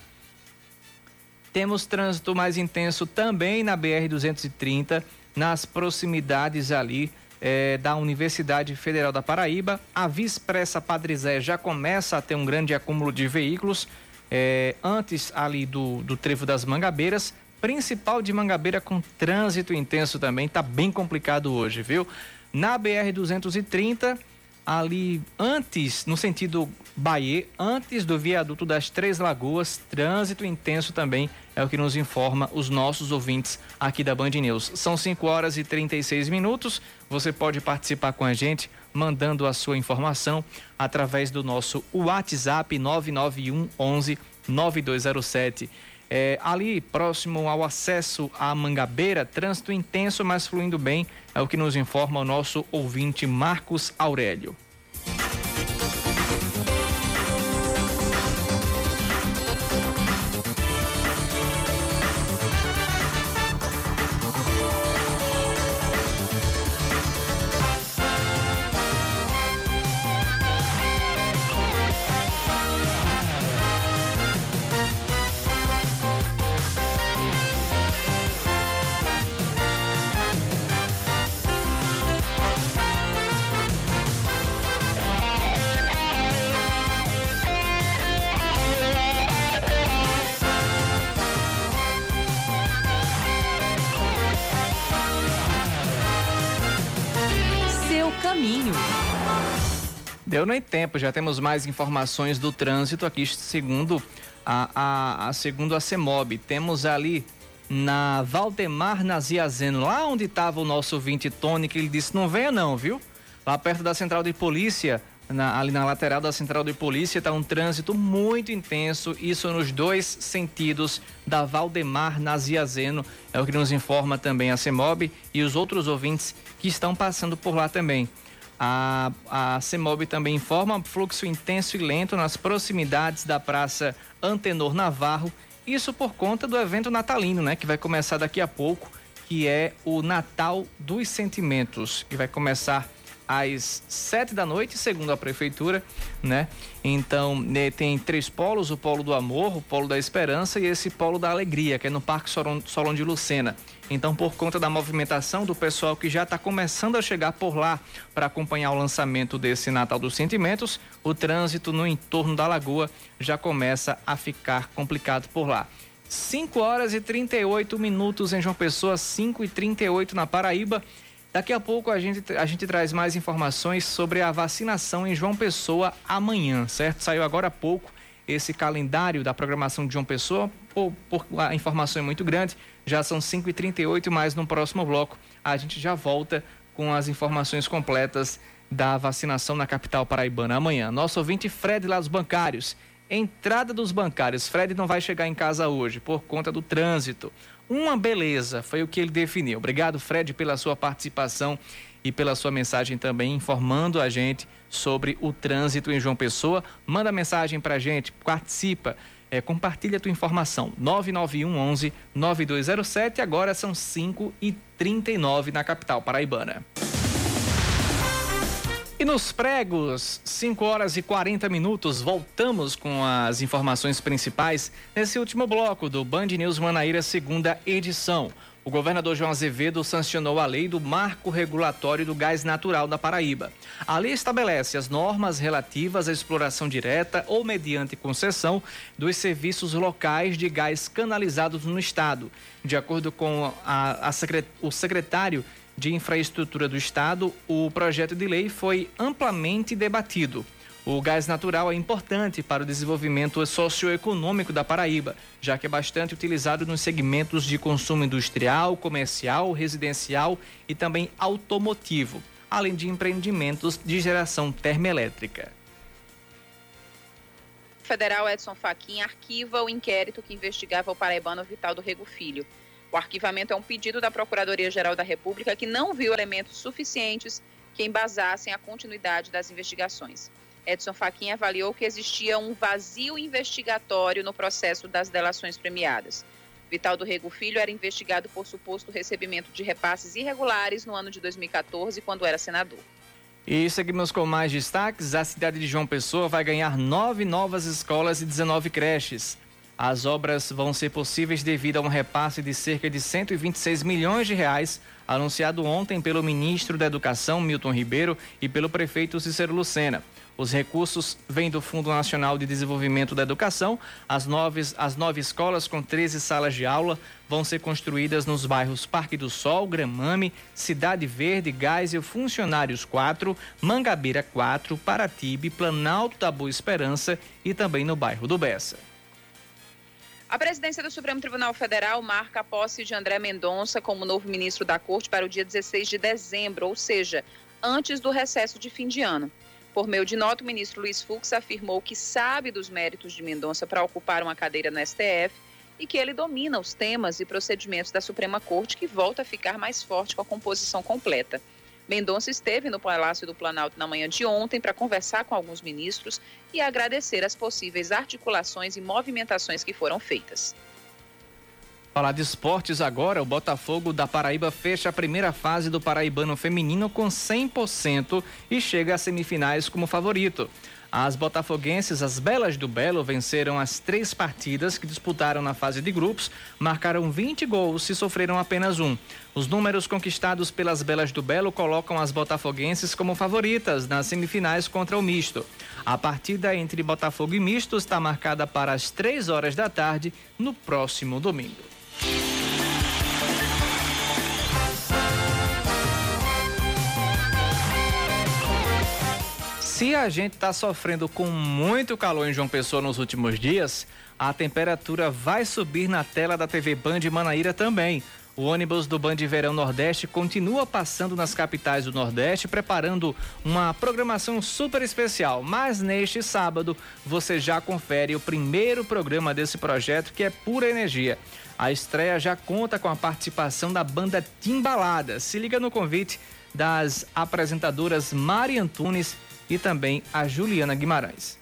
Temos trânsito mais intenso também na BR-230, nas proximidades ali eh, da Universidade Federal da Paraíba. A Via Expressa Padre Zé já começa a ter um grande acúmulo de veículos, eh, antes ali do, do Trevo das Mangabeiras. Principal de Mangabeira com trânsito intenso também, tá bem complicado hoje, viu? Na BR-230 ali antes, no sentido Bahia, antes do viaduto das Três Lagoas, trânsito intenso também é o que nos informa os nossos ouvintes aqui da Band News. São 5 horas e 36 minutos. Você pode participar com a gente mandando a sua informação através do nosso WhatsApp 991 11 9207. É, ali, próximo ao acesso à Mangabeira, trânsito intenso, mas fluindo bem, é o que nos informa o nosso ouvinte Marcos Aurélio. Deu nem tempo, já temos mais informações do trânsito aqui, segundo a, a, a segundo a CEMOB. Temos ali na Valdemar Naziazeno, lá onde estava o nosso 20 Tony, que ele disse: não venha, não, viu? Lá perto da central de polícia, na, ali na lateral da central de polícia, está um trânsito muito intenso, isso nos dois sentidos da Valdemar Naziazeno, é o que nos informa também a CEMOB e os outros ouvintes que estão passando por lá também. A, a CEMOB também informa fluxo intenso e lento nas proximidades da Praça Antenor Navarro, isso por conta do evento natalino, né, que vai começar daqui a pouco, que é o Natal dos Sentimentos, que vai começar às sete da noite, segundo a prefeitura, né? Então, né, tem três polos: o polo do amor, o polo da esperança e esse polo da alegria, que é no Parque Solon de Lucena. Então, por conta da movimentação do pessoal que já está começando a chegar por lá para acompanhar o lançamento desse Natal dos Sentimentos, o trânsito no entorno da lagoa já começa a ficar complicado por lá. 5 horas e 38 minutos em João Pessoa, 5 e 38 na Paraíba. Daqui a pouco a gente, a gente traz mais informações sobre a vacinação em João Pessoa amanhã, certo? Saiu agora há pouco esse calendário da programação de João Pessoa, por, por a informação é muito grande, já são 5h38, mas no próximo bloco a gente já volta com as informações completas da vacinação na capital paraibana amanhã. Nosso ouvinte Fred lá dos bancários. Entrada dos bancários. Fred não vai chegar em casa hoje por conta do trânsito. Uma beleza, foi o que ele definiu. Obrigado, Fred, pela sua participação e pela sua mensagem também informando a gente sobre o trânsito em João Pessoa. Manda mensagem para a gente, participa, é, compartilha a tua informação. 991 11 9207, agora são 5 e 39 na capital paraibana. E nos pregos, 5 horas e 40 minutos, voltamos com as informações principais nesse último bloco do Band News Manaíra, segunda edição o governador João Azevedo sancionou a lei do marco regulatório do gás natural da Paraíba. A lei estabelece as normas relativas à exploração direta ou mediante concessão dos serviços locais de gás canalizados no estado. De acordo com a, a secret, o secretário de Infraestrutura do Estado, o projeto de lei foi amplamente debatido. O gás natural é importante para o desenvolvimento socioeconômico da Paraíba, já que é bastante utilizado nos segmentos de consumo industrial, comercial, residencial e também automotivo, além de empreendimentos de geração termoelétrica. Federal Edson Fachin arquiva o inquérito que investigava o paraibano Vital do Rego Filho. O arquivamento é um pedido da Procuradoria-Geral da República que não viu elementos suficientes que embasassem a continuidade das investigações. Edson Fachin avaliou que existia um vazio investigatório no processo das delações premiadas. Vital do Rego Filho era investigado por suposto recebimento de repasses irregulares no ano de 2014, quando era senador. E seguimos com mais destaques. A cidade de João Pessoa vai ganhar nove novas escolas e 19 creches. As obras vão ser possíveis devido a um repasse de cerca de 126 milhões de reais, anunciado ontem pelo ministro da Educação, Milton Ribeiro, e pelo prefeito Cícero Lucena. Os recursos vêm do Fundo Nacional de Desenvolvimento da Educação. As nove, as nove escolas, com 13 salas de aula, vão ser construídas nos bairros Parque do Sol, Gramame, Cidade Verde, Geisel, Funcionários 4, Mangabeira 4, Paratibe, Planalto da Boa Esperança e também no bairro do Bessa. A presidência do Supremo Tribunal Federal marca a posse de André Mendonça como novo ministro da Corte para o dia 16 de dezembro, ou seja, antes do recesso de fim de ano. Por meio de nota, o ministro Luiz Fux afirmou que sabe dos méritos de Mendonça para ocupar uma cadeira no STF e que ele domina os temas e procedimentos da Suprema Corte, que volta a ficar mais forte com a composição completa. Mendonça esteve no Palácio do Planalto na manhã de ontem para conversar com alguns ministros e agradecer as possíveis articulações e movimentações que foram feitas. Falar de esportes agora, o Botafogo da Paraíba fecha a primeira fase do Paraibano Feminino com 100% e chega às semifinais como favorito. As botafoguenses, as Belas do Belo, venceram as três partidas que disputaram na fase de grupos, marcaram 20 gols e sofreram apenas um. Os números conquistados pelas Belas do Belo colocam as botafoguenses como favoritas nas semifinais contra o Misto. A partida entre Botafogo e Misto está marcada para as três horas da tarde no próximo domingo. Se a gente está sofrendo com muito calor em João Pessoa nos últimos dias, a temperatura vai subir na tela da TV Band Manaíra também. O ônibus do Band Verão Nordeste continua passando nas capitais do Nordeste, preparando uma programação super especial. Mas neste sábado você já confere o primeiro programa desse projeto, que é Pura Energia. A estreia já conta com a participação da banda Timbalada. Se liga no convite das apresentadoras Mari Antunes e também a Juliana Guimarães.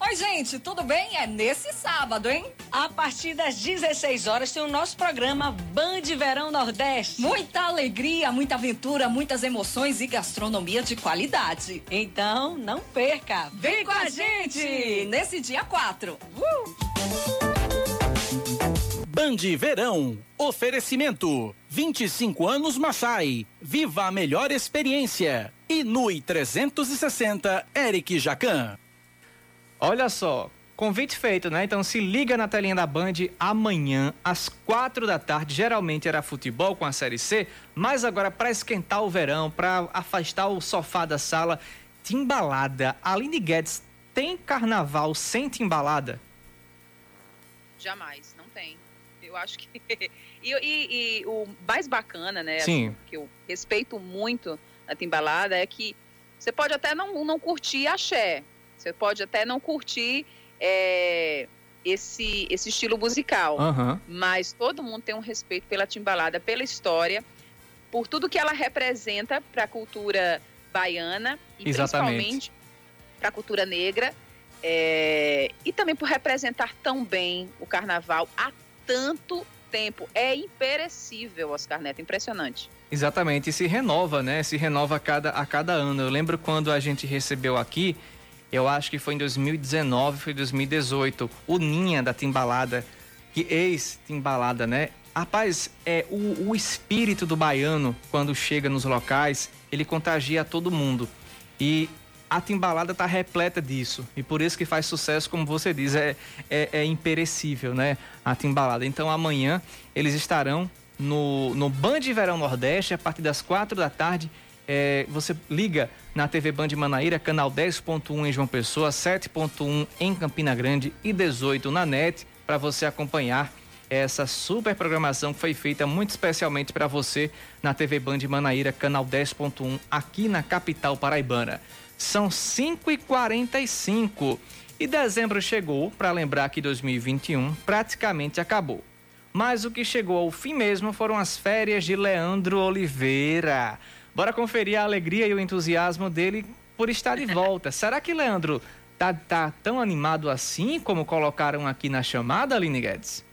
Oi, gente, tudo bem? É nesse sábado, hein? A partir das 16 horas tem o nosso programa Band Verão Nordeste. Muita alegria, muita aventura, muitas emoções e gastronomia de qualidade. Então, não perca. Vem, Vem com a gente, gente nesse dia 4. Uh! Band Verão. Oferecimento. 25 anos Machai. Viva a melhor experiência. Inui 360 Eric Jacan. Olha só, convite feito, né? Então se liga na telinha da Band amanhã às quatro da tarde. Geralmente era futebol com a Série C, mas agora para esquentar o verão, para afastar o sofá da sala, timbalada. Aline Guedes tem carnaval sem timbalada? Jamais, não tem. Eu acho que e, e, e, o mais bacana, né? Sim. Assim, que eu respeito muito na timbalada é que você pode até não, não curtir axé, você pode até não curtir é, esse, esse estilo musical, uhum. mas todo mundo tem um respeito pela timbalada, pela história, por tudo que ela representa para a cultura baiana e Exatamente. principalmente para a cultura negra. É, e também por representar tão bem o carnaval há tanto tempo. É imperecível, Oscar Neto, impressionante. Exatamente, e se renova, né? Se renova a cada, a cada ano. Eu lembro quando a gente recebeu aqui, eu acho que foi em 2019, foi 2018, o Ninha da Timbalada, que ex-Timbalada, né? Rapaz, é o, o espírito do baiano, quando chega nos locais, ele contagia todo mundo. E a timbalada tá repleta disso. E por isso que faz sucesso, como você diz, é, é, é imperecível, né? A timbalada. Então amanhã eles estarão no, no Band Verão Nordeste, a partir das quatro da tarde. É, você liga na TV Band Manaíra, canal 10.1 em João Pessoa, 7.1 em Campina Grande e 18 na NET, para você acompanhar essa super programação que foi feita muito especialmente para você na TV Band Manaíra, canal 10.1, aqui na capital paraibana. São 5h45 e dezembro chegou para lembrar que 2021 praticamente acabou. Mas o que chegou ao fim mesmo foram as férias de Leandro Oliveira. Bora conferir a alegria e o entusiasmo dele por estar de volta. Será que Leandro tá, tá tão animado assim como colocaram aqui na chamada, Aline Guedes?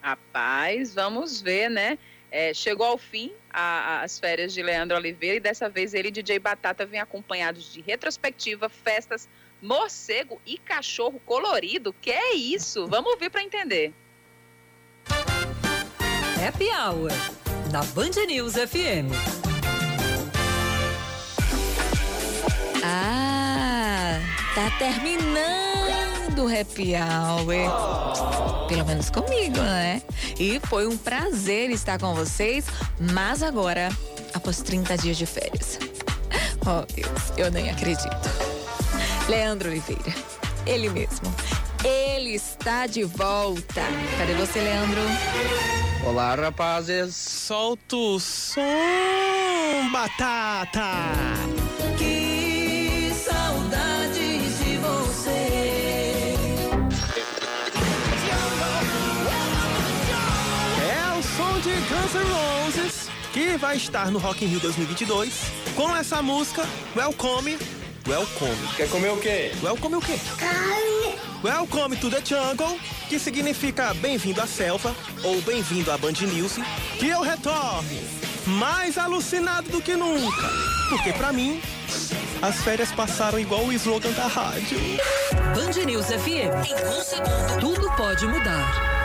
Rapaz, vamos ver, né? É, chegou ao fim a, a, as férias de Leandro Oliveira e dessa vez ele e DJ Batata vem acompanhados de retrospectiva, festas, morcego e cachorro colorido. Que é isso? Vamos ouvir para entender. Happy Hour na Band News FM. Ah, tá terminando o Happy Hour. Pelo menos comigo, né? E foi um prazer estar com vocês, mas agora, após 30 dias de férias. Oh, Deus, eu nem acredito. Leandro Oliveira, ele mesmo. Ele está de volta. Cadê você, Leandro? Olá, rapazes. Solta o som, batata. Guns N' Roses, que vai estar no Rock in Rio 2022 com essa música Welcome, Welcome. Quer comer o quê? Welcome o quê? Carne. Welcome to the Jungle, que significa bem-vindo à selva ou bem-vindo à Band News, que eu retorne mais alucinado do que nunca. Porque pra mim, as férias passaram igual o slogan da rádio. Band News FM. Em um segundo, tudo pode mudar.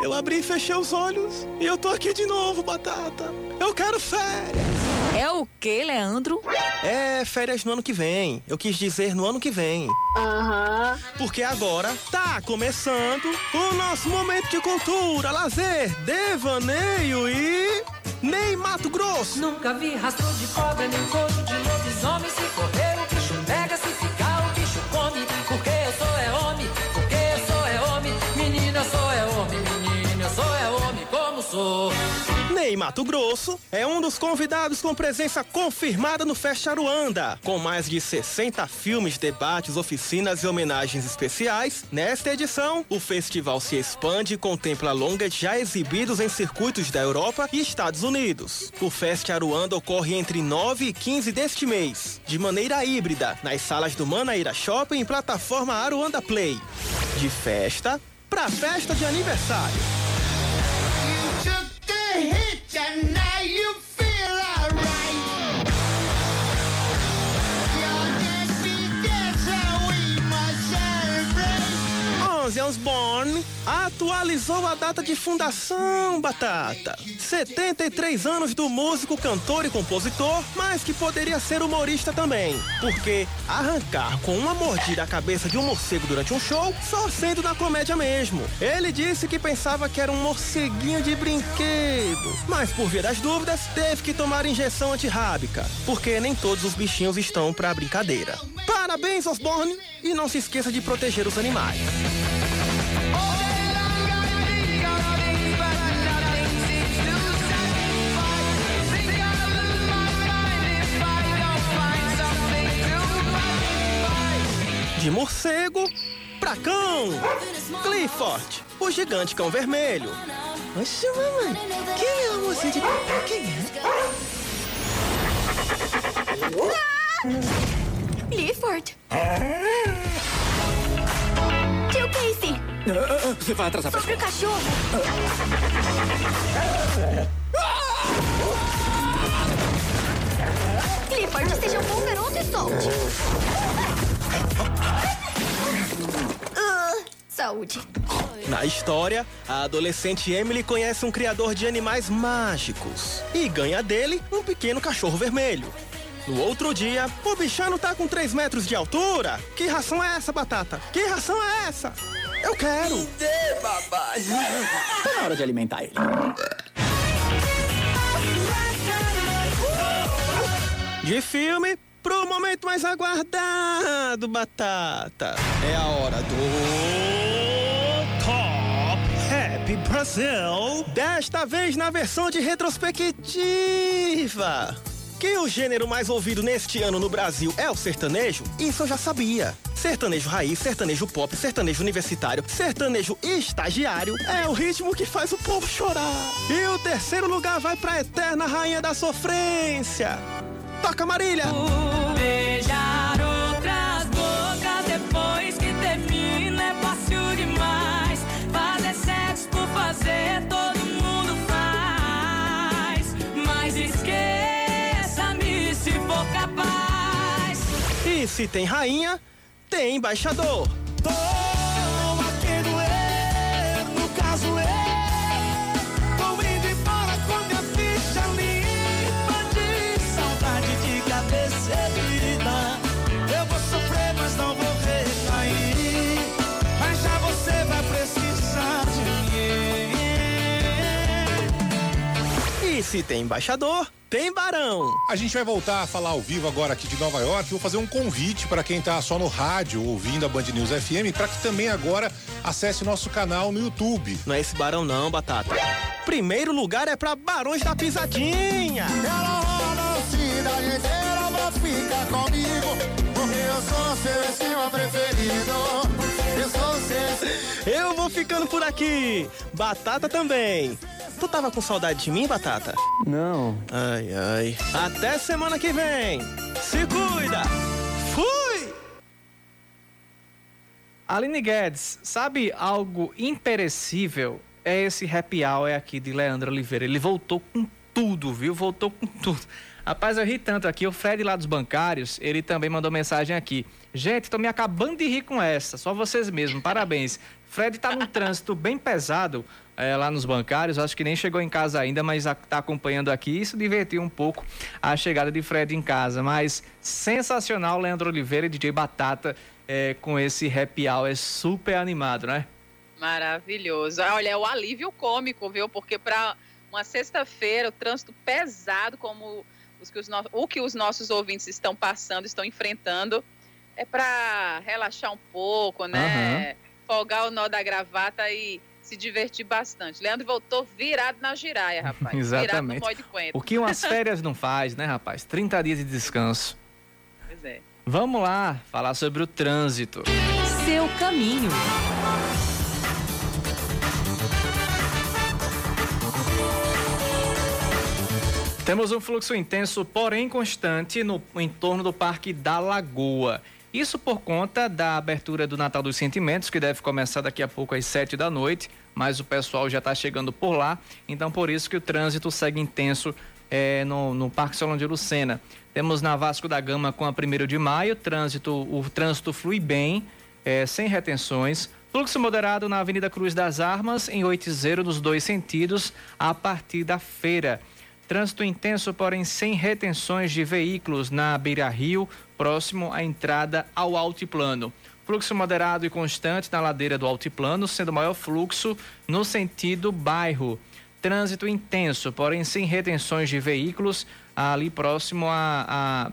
Eu abri e fechei os olhos e eu tô aqui de novo, Batata. Eu quero férias. É o que, Leandro? É, férias no ano que vem. Eu quis dizer no ano que vem. Aham. Porque agora tá começando o nosso momento de cultura, lazer, devaneio e. Nem Mato Grosso. Nunca vi rastro de cobra, nem couro de lobisomem. Se correr, Ney Mato Grosso é um dos convidados com presença confirmada no Fest Aruanda. Com mais de 60 filmes, debates, oficinas e homenagens especiais, nesta edição, o festival se expande e contempla longas já exibidos em circuitos da Europa e Estados Unidos. O Fest Aruanda ocorre entre 9 e 15 deste mês, de maneira híbrida, nas salas do Manaíra Shopping e plataforma Aruanda Play. De festa pra festa de aniversário. hit you, now you Ozzy Osbourne atualizou a data de fundação, Batata. 73 anos do músico, cantor e compositor, mas que poderia ser humorista também. Porque arrancar com uma mordida a cabeça de um morcego durante um show, só sendo na comédia mesmo. Ele disse que pensava que era um morceguinho de brinquedo, mas por via das dúvidas, teve que tomar injeção antirrábica, porque nem todos os bichinhos estão pra brincadeira. Parabéns, Osborne, e não se esqueça de proteger os animais. De morcego pra cão. Clifford, o gigante cão vermelho. Oxe, mamãe, quem é a moça de? Quem é? Clifford. Tio Casey. Você vai atrasar pra Sobre o cachorro. Clifford, seja um bom garoto e solte. Saúde. Na história, a adolescente Emily conhece um criador de animais mágicos e ganha dele um pequeno cachorro vermelho. No outro dia, o bichano tá com 3 metros de altura. Que ração é essa, Batata? Que ração é essa? Eu quero! Me dê, papai! Tá na hora de alimentar ele. De filme pro momento mais aguardado, Batata. É a hora do Top Happy Brasil. Desta vez na versão de retrospectiva. Que o gênero mais ouvido neste ano no Brasil é o sertanejo, isso eu já sabia. Sertanejo raiz, sertanejo pop, sertanejo universitário, sertanejo estagiário é o ritmo que faz o povo chorar. E o terceiro lugar vai pra eterna rainha da sofrência. Toca Marília! Beijar outras bocas depois que termina é fácil demais. Fazer sexo por fazer, todo mundo faz. Mas esqueça-me se for capaz. E se tem rainha, tem embaixador. Se tem embaixador, tem barão. A gente vai voltar a falar ao vivo agora aqui de Nova York. Vou fazer um convite para quem tá só no rádio ouvindo a Band News FM, para que também agora acesse nosso canal no YouTube. Não é esse barão não, Batata. Primeiro lugar é pra Barões da Pisadinha. Ela roda a cidade inteira pra ficar comigo. Porque eu sou seu estima preferido. Eu vou ficando por aqui. Batata também. Tu tava com saudade de mim, Batata? Não. Ai, ai. Até semana que vem. Se cuida. Fui! Aline Guedes, sabe algo imperecível? É esse happy hour aqui de Leandro Oliveira. Ele voltou com tudo, viu? Voltou com tudo. Rapaz, eu ri tanto aqui. O Fred lá dos bancários, ele também mandou mensagem aqui. Gente, tô me acabando de rir com essa. Só vocês mesmos. Parabéns. Fred tá num trânsito bem pesado é, lá nos bancários. Acho que nem chegou em casa ainda, mas está acompanhando aqui. Isso divertiu um pouco a chegada de Fred em casa. Mas sensacional, Leandro Oliveira e DJ Batata é, com esse happy hour. É super animado, né? Maravilhoso. Olha, é o alívio cômico, viu? Porque para uma sexta-feira, o trânsito pesado, como os que os no... o que os nossos ouvintes estão passando, estão enfrentando, é para relaxar um pouco, né? Uhum. Folgar o nó da gravata e se divertir bastante. Leandro voltou virado na giraia, rapaz. Exatamente. Virado no o que umas férias não faz, né, rapaz? 30 dias de descanso. Pois é. Vamos lá falar sobre o trânsito. Seu caminho. Temos um fluxo intenso, porém constante, no entorno do Parque da Lagoa. Isso por conta da abertura do Natal dos Sentimentos, que deve começar daqui a pouco às sete da noite, mas o pessoal já está chegando por lá, então por isso que o trânsito segue intenso é, no, no Parque Solon de Lucena. Temos na Vasco da Gama com a 1 de maio, trânsito, o trânsito flui bem, é, sem retenções. Fluxo moderado na Avenida Cruz das Armas, em 80 nos dois sentidos, a partir da feira. Trânsito intenso, porém sem retenções de veículos na Beira Rio, próximo à entrada ao altiplano. Fluxo moderado e constante na ladeira do altiplano, sendo maior fluxo no sentido bairro. Trânsito intenso, porém sem retenções de veículos, ali próximo a, a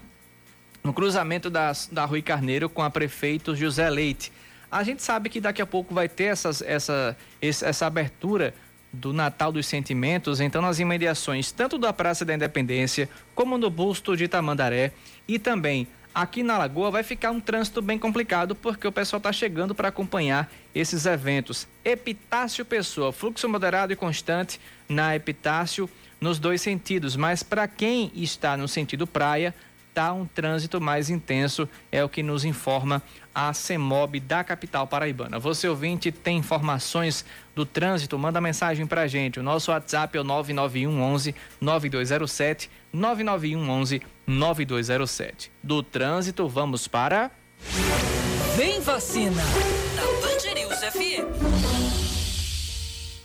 no cruzamento das, da Rui Carneiro com a prefeito José Leite. A gente sabe que daqui a pouco vai ter essas, essa, essa abertura do Natal dos Sentimentos, então nas imediações tanto da Praça da Independência como no busto de Tamandaré e também aqui na Lagoa vai ficar um trânsito bem complicado porque o pessoal está chegando para acompanhar esses eventos. Epitácio Pessoa, fluxo moderado e constante na Epitácio nos dois sentidos, mas para quem está no sentido praia, tá um trânsito mais intenso, é o que nos informa a CEMOB da capital paraibana. Você ouvinte tem informações do trânsito, manda mensagem pra gente. O nosso WhatsApp é o 991 11 9207 991 11 9207. Do trânsito, vamos para Vem vacina na Band News FM.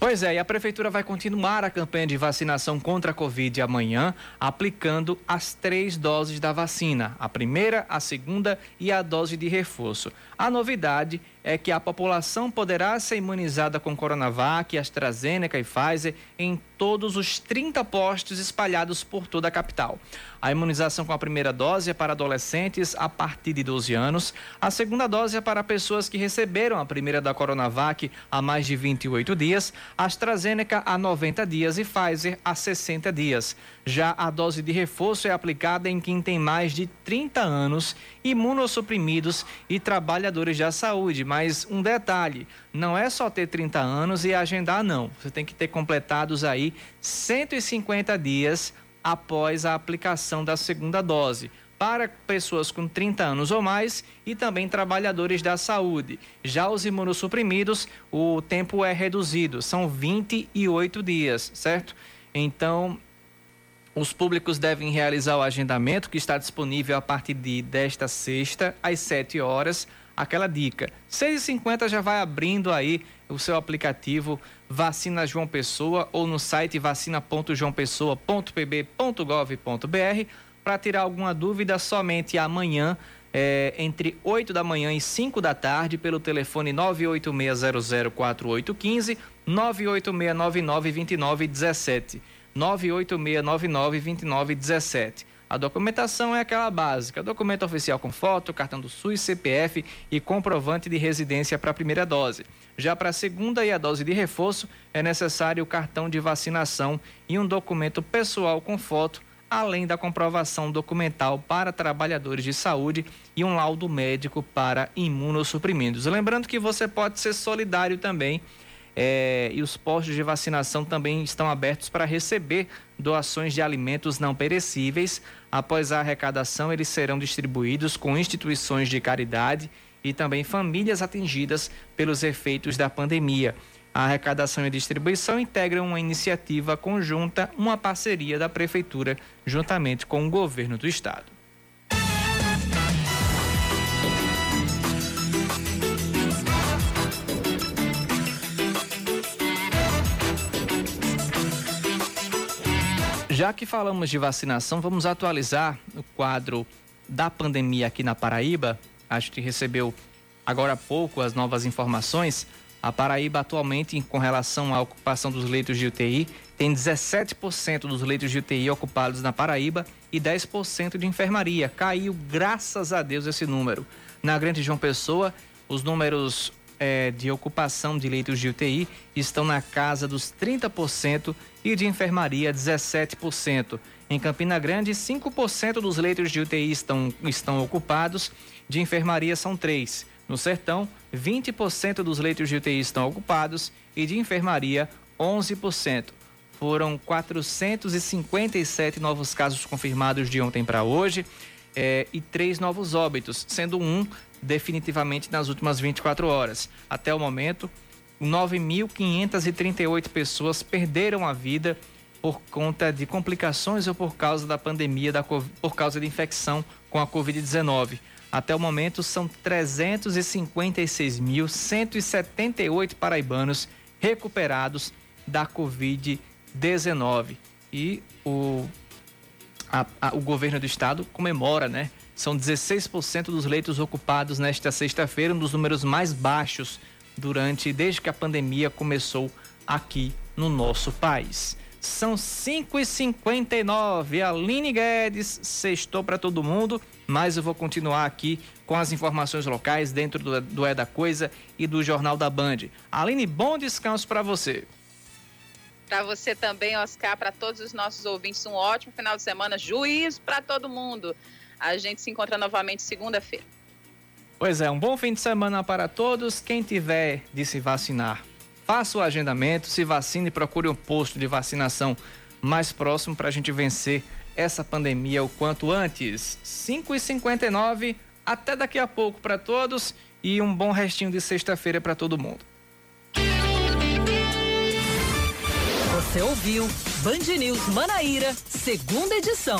Pois é, e a Prefeitura vai continuar a campanha de vacinação contra a Covid amanhã, aplicando as três doses da vacina: a primeira, a segunda e a dose de reforço. A novidade é que a população poderá ser imunizada com Coronavac, AstraZeneca e Pfizer em todos os 30 postos espalhados por toda a capital. A imunização com a primeira dose é para adolescentes a partir de 12 anos, a segunda dose é para pessoas que receberam a primeira da Coronavac há mais de 28 dias, AstraZeneca há 90 dias e Pfizer há 60 dias. Já a dose de reforço é aplicada em quem tem mais de 30 anos, imunossuprimidos e trabalhadores da saúde. Mas um detalhe: não é só ter 30 anos e agendar, não. Você tem que ter completados aí 150 dias após a aplicação da segunda dose para pessoas com 30 anos ou mais e também trabalhadores da saúde. Já os imunossuprimidos, o tempo é reduzido, são 28 dias, certo? Então, os públicos devem realizar o agendamento que está disponível a partir de desta sexta às 7 horas. Aquela dica, 6h50 já vai abrindo aí o seu aplicativo Vacina João Pessoa ou no site vacina.joaopessoa.pb.gov.br para tirar alguma dúvida somente amanhã é, entre 8 da manhã e 5 da tarde pelo telefone 986004815 986992917. 986992917. A documentação é aquela básica: documento oficial com foto, cartão do SUS, CPF e comprovante de residência para a primeira dose. Já para a segunda e a dose de reforço, é necessário o cartão de vacinação e um documento pessoal com foto, além da comprovação documental para trabalhadores de saúde e um laudo médico para imunossuprimidos. Lembrando que você pode ser solidário também É, e os postos de vacinação também estão abertos para receber doações de alimentos não perecíveis. Após a arrecadação, eles serão distribuídos com instituições de caridade e também famílias atingidas pelos efeitos da pandemia. A arrecadação e distribuição integram uma iniciativa conjunta, uma parceria da Prefeitura, juntamente com o governo do Estado. Já que falamos de vacinação, vamos atualizar o quadro da pandemia aqui na Paraíba. Acho que recebeu agora há pouco as novas informações. A Paraíba atualmente, com relação à ocupação dos leitos de UTI, tem 17% dos leitos de UTI ocupados na Paraíba e 10% de enfermaria. Caiu, graças a Deus, esse número. Na Grande João Pessoa, os números é, de ocupação de leitos de UTI estão na casa dos 30% e de enfermaria 17%. Em Campina Grande, 5% dos leitos de UTI estão, estão ocupados, de enfermaria são 3%. No Sertão, 20% dos leitos de UTI estão ocupados e de enfermaria 11%. Foram 457 novos casos confirmados de ontem para hoje é, e três novos óbitos, sendo um definitivamente nas últimas 24 horas. Até o momento, 9.538 pessoas perderam a vida por conta de complicações ou por causa da pandemia, da, por causa de infecção com a Covid-19. Até o momento, são 356.178 paraibanos recuperados da Covid-19. E o, a, a, o governo do estado comemora, né? São 16% dos leitos ocupados nesta sexta-feira, um dos números mais baixos durante desde que a pandemia começou aqui no nosso país. São 5h59. Aline Guedes, sextou para todo mundo, mas eu vou continuar aqui com as informações locais dentro do, do É da Coisa e do Jornal da Band. Aline, bom descanso para você. Para você também, Oscar, para todos os nossos ouvintes, um ótimo final de semana. Juízo para todo mundo. A gente se encontra novamente segunda-feira. Pois é, um bom fim de semana para todos. Quem tiver de se vacinar, faça o agendamento, se vacine e procure um posto de vacinação mais próximo para a gente vencer essa pandemia o quanto antes. 5h59, até daqui a pouco para todos e um bom restinho de sexta-feira para todo mundo. Você ouviu Band News Manaíra, segunda edição.